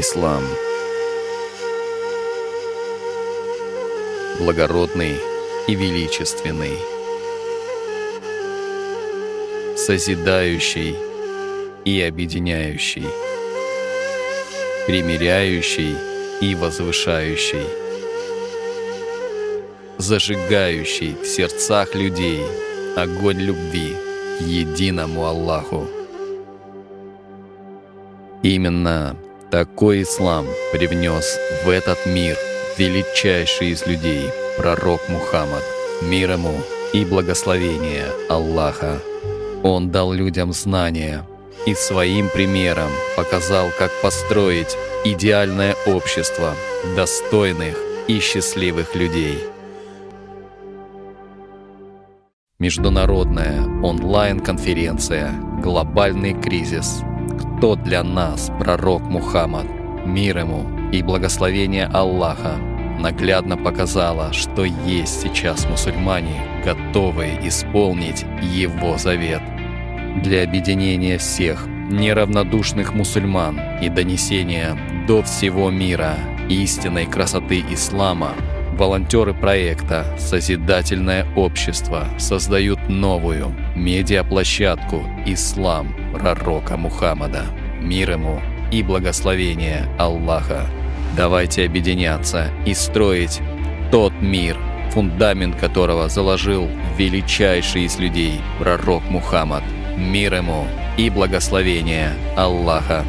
Ислам. Благородный и величественный. Созидающий и объединяющий. Примиряющий и возвышающий. Зажигающий в сердцах людей огонь любви единому Аллаху. Именно такой ислам привнес в этот мир величайший из людей, пророк Мухаммад, мир ему и благословение Аллаха. Он дал людям знания и своим примером показал, как построить идеальное общество достойных и счастливых людей. Международная онлайн-конференция «Глобальный кризис» кто для нас пророк Мухаммад, мир ему и благословение Аллаха, наглядно показала, что есть сейчас мусульмане, готовые исполнить его завет. Для объединения всех неравнодушных мусульман и донесения до всего мира истинной красоты ислама волонтеры проекта «Созидательное общество» создают новую медиаплощадку «Ислам» пророка Мухаммада. Мир ему и благословение Аллаха. Давайте объединяться и строить тот мир, фундамент которого заложил величайший из людей, пророк Мухаммад. Мир ему и благословение Аллаха.